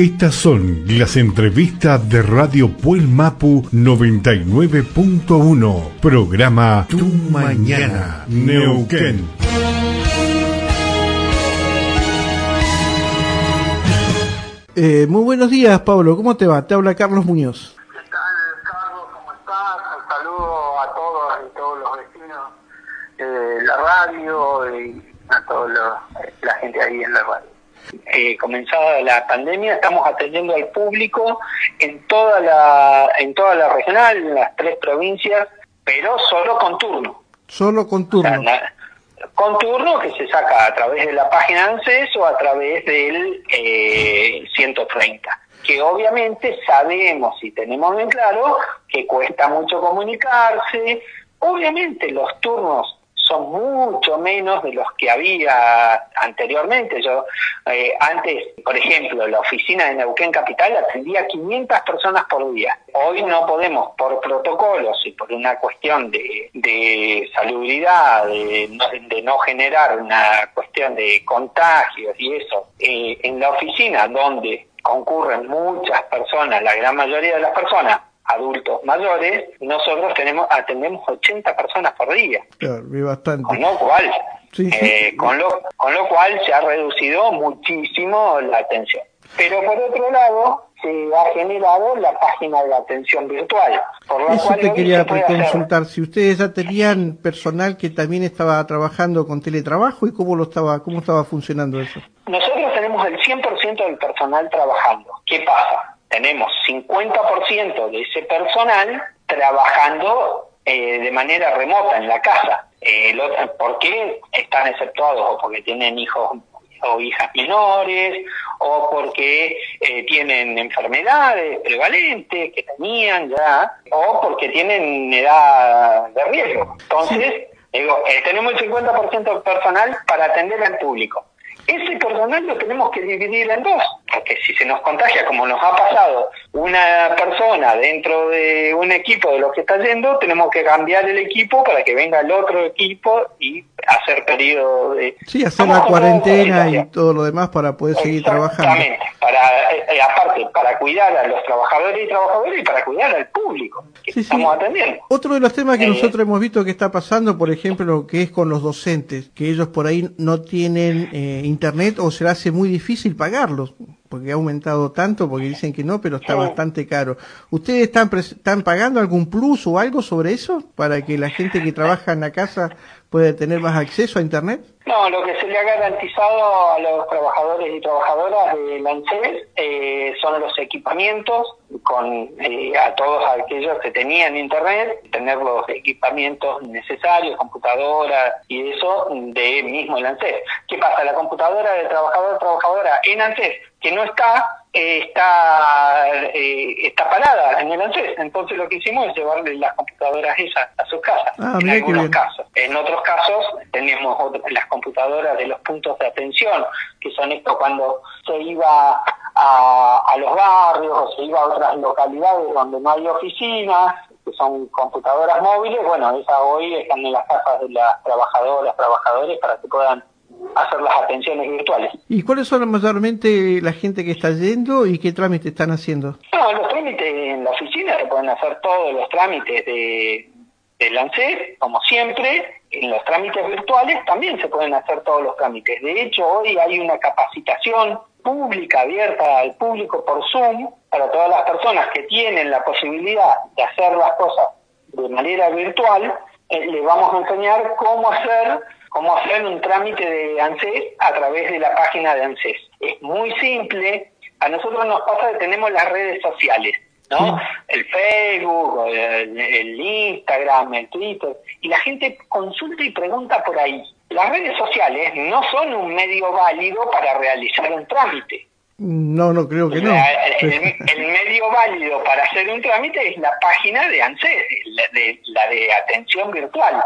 Estas son las entrevistas de Radio Puel Mapu 99.1. Programa Tu Mañana, Neuquén. Eh, muy buenos días, Pablo. ¿Cómo te va? Te habla Carlos Muñoz. ¿Qué tal, Carlos? ¿Cómo estás? Un saludo a todos y todos los vecinos de la radio y a toda la gente ahí en la radio. Eh, comenzada la pandemia, estamos atendiendo al público en toda la en toda la regional, en las tres provincias, pero solo con turno. Solo con turno. O sea, na- con turno que se saca a través de la página ANSES o a través del eh, 130 que obviamente sabemos y tenemos bien claro que cuesta mucho comunicarse, obviamente los turnos son mucho menos de los que había anteriormente. Yo eh, antes, por ejemplo, la oficina de Neuquén Capital atendía 500 personas por día. Hoy no podemos, por protocolos y por una cuestión de, de salubridad, de no, de no generar una cuestión de contagios y eso, eh, en la oficina donde concurren muchas personas, la gran mayoría de las personas, adultos mayores, nosotros tenemos atendemos 80 personas por día. Claro, bastante. Con lo cual, Sí, sí. eh, con lo con lo cual se ha reducido muchísimo la atención. Pero por otro lado, se ha generado la página de la atención virtual. Por la Eso cual te quería consultar. Si ustedes ya tenían personal que también estaba trabajando con teletrabajo y cómo lo estaba, cómo estaba funcionando eso. Nosotros tenemos el 100% del personal trabajando. ¿Qué pasa? Tenemos 50% de ese personal trabajando eh, de manera remota en la casa. Eh, otro- ¿Por qué están exceptuados? O porque tienen hijos o hijas menores, o porque eh, tienen enfermedades prevalentes que tenían ya, o porque tienen edad de riesgo. Entonces, digo, eh, tenemos el 50% del personal para atender al público. Ese personal lo tenemos que dividir en dos, si se nos contagia, como nos ha pasado, una persona dentro de un equipo de lo que está yendo, tenemos que cambiar el equipo para que venga el otro equipo y hacer periodo de... Sí, hacer la cuarentena y todo lo demás para poder seguir trabajando. Exactamente, para, eh, eh, aparte, para cuidar a los trabajadores y trabajadoras y para cuidar al público que Sí, sí. estamos atendiendo. Otro de los temas que Eh, nosotros hemos visto que está pasando, por ejemplo, lo que es con los docentes, que ellos por ahí no tienen eh, internet o se les hace muy difícil pagarlos, porque ha aumentado tanto, porque dicen que no, pero está Sí. bastante caro. ¿Ustedes están, están pagando algún plus o algo sobre eso para que la gente que trabaja en la casa pueda tener más acceso a internet? No, lo que se le ha garantizado a los trabajadores y trabajadoras de la ANSES eh, son los equipamientos con eh, a todos aquellos que tenían internet, tener los equipamientos necesarios, computadora y eso de mismo el ANSES. ¿Qué pasa? La computadora de trabajador trabajadora en ANSES que no está eh, está eh, está parada en el ANSES. Entonces lo que hicimos es llevarle las computadoras esas a sus casas. Ah, en algunos casos. En otros casos tenemos las computadoras de los puntos de atención, que son esto cuando se iba a, a los barrios o se iba a otras localidades donde no hay oficinas, que son computadoras móviles, bueno, esas hoy están en las casas de las trabajadoras, trabajadores para que puedan hacer las atenciones virtuales. ¿Y cuáles son mayormente la gente que está yendo y qué trámite están haciendo? No, los trámites en la oficina se pueden hacer todos los trámites de, del ANSES, como siempre. En los trámites virtuales también se pueden hacer todos los trámites. De hecho, hoy hay una capacitación pública abierta al público por Zoom para todas las personas que tienen la posibilidad de hacer las cosas de manera virtual. eh, les vamos a enseñar cómo hacer cómo hacer un trámite de ANSES a través de la página de ANSES. Es muy simple. A nosotros nos pasa que tenemos las redes sociales, ¿no? El Facebook, el, el Instagram, el Twitter, y la gente consulta y pregunta por ahí. Las redes sociales no son un medio válido para realizar un trámite. No, no creo que no. El, el medio válido para hacer un trámite es la página de ANSES, la de, la de atención virtual.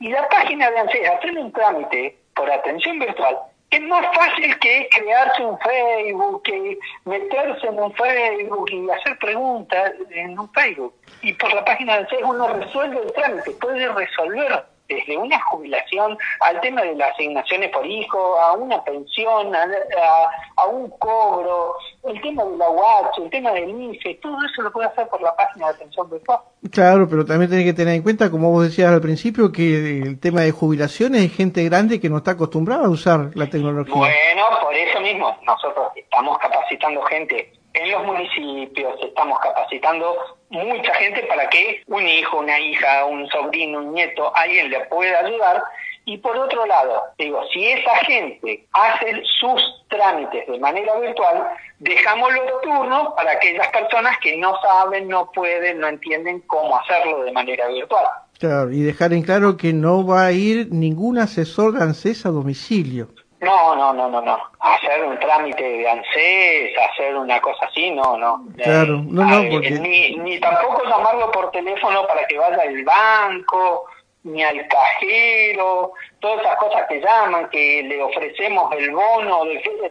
Y la página de ANSES, hacer un trámite por atención virtual, es más fácil que crearse un Facebook, que meterse en un Facebook y hacer preguntas en un Facebook. Y por la página de ANSES uno resuelve el trámite, puede resolver desde una jubilación al tema de las asignaciones por hijo, a una pensión, a, un cobro, el tema de la UACH, el tema del IFE, todo eso lo puede hacer por la página de atención virtual. Claro, pero también tiene que tener en cuenta, como vos decías al principio, que el tema de jubilaciones es gente grande que no está acostumbrada a usar la tecnología. Bueno, por eso mismo, nosotros estamos capacitando gente en los municipios, estamos capacitando mucha gente para que un hijo, una hija, un sobrino, un nieto, alguien le pueda ayudar. Y por otro lado, digo, si esa gente hace sus trámites de manera virtual, dejamos los turnos para aquellas personas que no saben, no pueden, no entienden cómo hacerlo de manera virtual. Claro, y dejar en claro que no va a ir ningún asesor de ANSES a domicilio. No, no, no, no, no. Hacer un trámite de ANSES, hacer una cosa así, no, no. Claro, no, no, porque... Ni, ni tampoco llamarlo por teléfono para que vaya al banco, ni al cajero, todas esas cosas que llaman, que le ofrecemos el bono,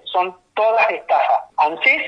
son todas estafas. ANSES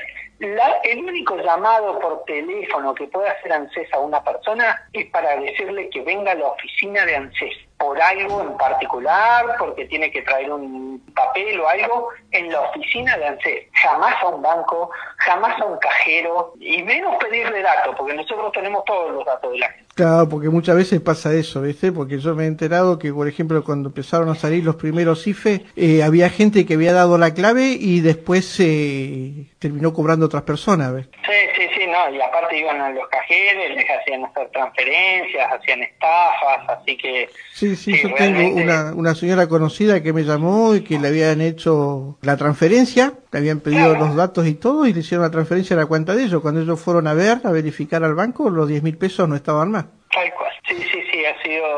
el único llamado por teléfono que puede hacer ANSES a una persona es para decirle que venga a la oficina de ANSES por algo en particular, porque tiene que traer un papel o algo en la oficina de ANSES. Jamás a un banco, jamás a un cajero, y menos pedirle datos, porque nosotros tenemos todos los datos de la gente. Claro, porque muchas veces pasa eso, ¿viste? Porque yo me he enterado que, por ejemplo, cuando empezaron a salir los primeros IFE, eh, había gente que había dado la clave y después se eh, terminó cobrando otras personas, ¿ves? Sí, no, y aparte iban a los cajeros, les hacían hacer transferencias, hacían estafas, así que... Sí, sí, yo tengo una, una señora conocida que me llamó y que le habían hecho la transferencia, le habían pedido los datos y todo y le hicieron la transferencia a la cuenta de ellos. Cuando ellos fueron a ver, a verificar al banco, los 10 mil pesos no estaban más. Tal cual. Sí, sí,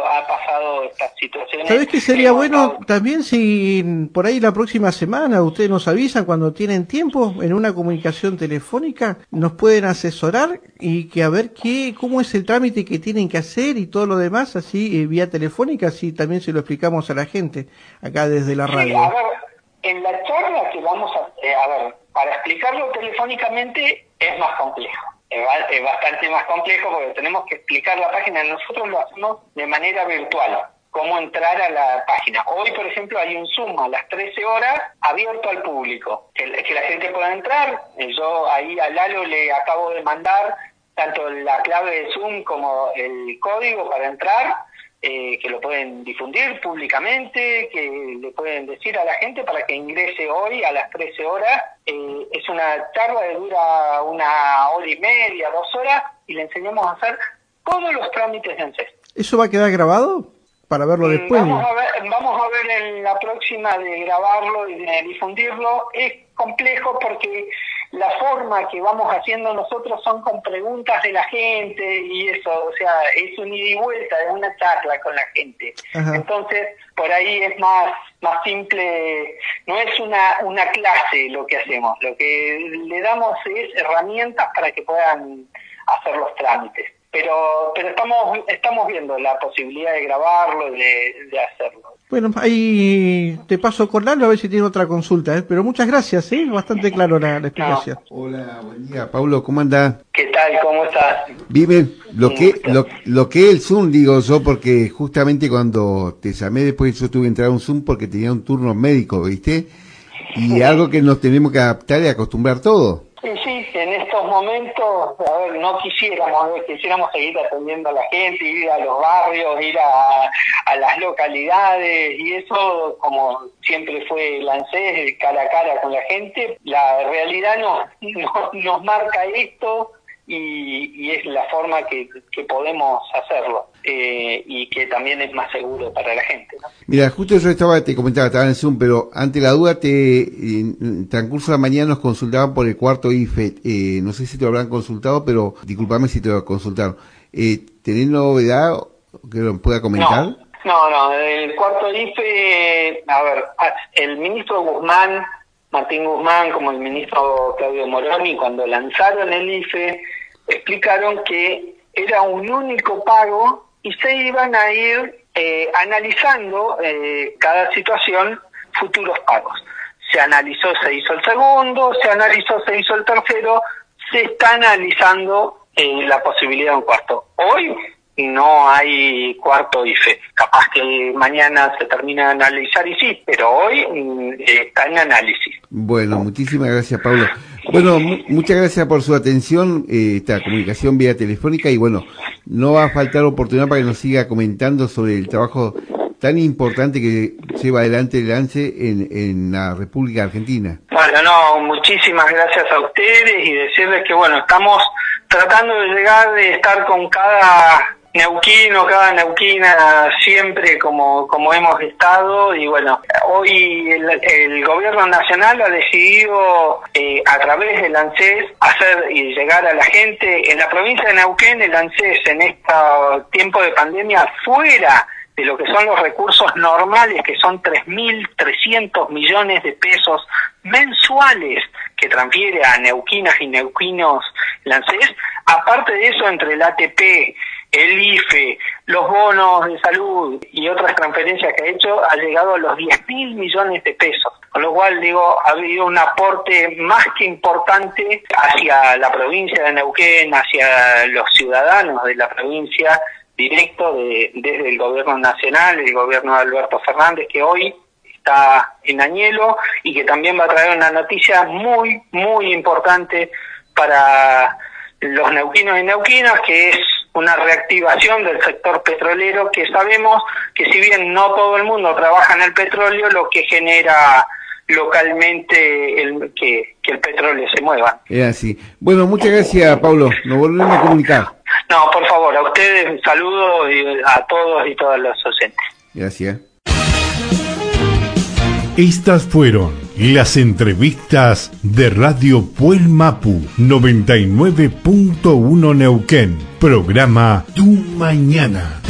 ha pasado esta situación. ¿Sabes qué sería bueno también si por ahí la próxima semana ustedes nos avisan cuando tienen tiempo en una comunicación telefónica, nos pueden asesorar y que a ver qué, cómo es el trámite que tienen que hacer y todo lo demás así eh, vía telefónica, así también se lo explicamos a la gente acá desde la radio. a ver, en la charla que vamos a, eh, a ver, para explicarlo telefónicamente es más complejo es, bastante más complejo porque tenemos que explicar la página. Nosotros lo hacemos de manera virtual, cómo entrar a la página. Hoy, por ejemplo, hay un Zoom a las 13 horas abierto al público, que, que la gente pueda entrar. Yo ahí a Lalo le acabo de mandar tanto la clave de Zoom como el código para entrar eh, que lo pueden difundir públicamente, que le pueden decir a la gente para que ingrese hoy a las 13 horas. Eh, es una charla que dura una hora y media, dos horas, y le enseñamos a hacer todos los trámites de ANSES. ¿Eso va a quedar grabado? Para verlo mm, después. Vamos a ver, vamos a ver en la próxima de grabarlo y de difundirlo. Es complejo porque la forma que vamos haciendo nosotros son con preguntas de la gente y eso, o sea, es un ida y vuelta, es una charla con la gente. Entonces, por ahí es más más simple, no es una, una clase lo que hacemos, lo que le damos es herramientas para que puedan hacer los trámites. Pero, pero estamos, estamos viendo la posibilidad de grabarlo, de, de hacerlo. Bueno, ahí te paso con Lalo a ver si tiene otra consulta, ¿eh? pero muchas gracias, ¿eh? bastante claro la, explicación. Hola, buen día, Pablo, ¿cómo anda? ¿Qué tal? ¿Cómo estás? Vive lo que lo, lo que es el Zoom, digo yo, porque justamente cuando te llamé después yo tuve que entrar a un Zoom porque tenía un turno médico, ¿viste? Y algo que nos tenemos que adaptar y acostumbrar todo. Sí, sí, estos momentos, a ver, no quisiéramos, quisiéramos seguir atendiendo a la gente, ir a los barrios, ir a, a las localidades y eso, como siempre fue el cara a cara con la gente, la realidad nos, nos, nos marca esto y, es la forma que, podemos hacerlo eh, y que también es más seguro para la gente. Mira, justo yo estaba, te comentaba, estaba en Zoom, pero ante la duda, te, en transcurso de la mañana nos consultaban por el cuarto IFE. Eh, no sé si te lo habrán consultado, pero discúlpame si te lo consultaron. Eh, ¿Tenés novedad que lo pueda comentar? No. No, no, el cuarto IFE, a ver, el ministro Guzmán Martín Guzmán como el ministro Claudio Moroni, cuando lanzaron el IFE, explicaron que era un único pago y se iban a ir eh, analizando eh, cada situación futuros pagos. Se analizó, se hizo el segundo, se analizó, se hizo el tercero, se está analizando eh, la posibilidad de un cuarto. Hoy no hay cuarto IFE. Capaz que mañana se termina de analizar y sí, pero hoy mm, está en análisis. Bueno, muchísimas gracias, Pablo. Bueno, muchas gracias por su atención, eh, esta comunicación vía telefónica y bueno, no va a faltar oportunidad para que nos siga comentando sobre el trabajo tan importante que lleva adelante el lance en, en la República Argentina. Bueno, no, muchísimas gracias a ustedes y decirles que bueno, estamos tratando de llegar, de estar con cada neuquino, cada neuquina siempre como, como hemos estado y bueno, hoy el, gobierno nacional ha decidido eh, a través del ANSES hacer y llegar a la gente en la provincia de Neuquén, el ANSES en este tiempo de pandemia fuera de lo que son los recursos normales, que son 3.300 millones de pesos mensuales que transfiere a neuquinas y neuquinos ANSES, aparte de eso, entre el ATP, el IFE, los bonos de salud y otras transferencias que ha hecho, ha llegado a los 10 mil millones de pesos. Con lo cual, digo, ha habido un aporte más que importante hacia la provincia de Neuquén, hacia los ciudadanos de la provincia, directo de, desde el gobierno nacional, el gobierno de Alberto Fernández, que hoy está en Añelo y que también va a traer una noticia muy, muy importante para los neuquinos y neuquinas, que es una reactivación del sector petrolero que sabemos que si bien no todo el mundo trabaja en el petróleo, lo que genera localmente el, que, el petróleo se mueva. Es así. Bueno, muchas gracias, Pablo. Nos volvemos a comunicar. No, por favor, a ustedes un saludo a todos y todas los docentes. Gracias. Estas fueron las entrevistas de Radio Puelmapu 99.1 Neuquén. Programa Tu Mañana.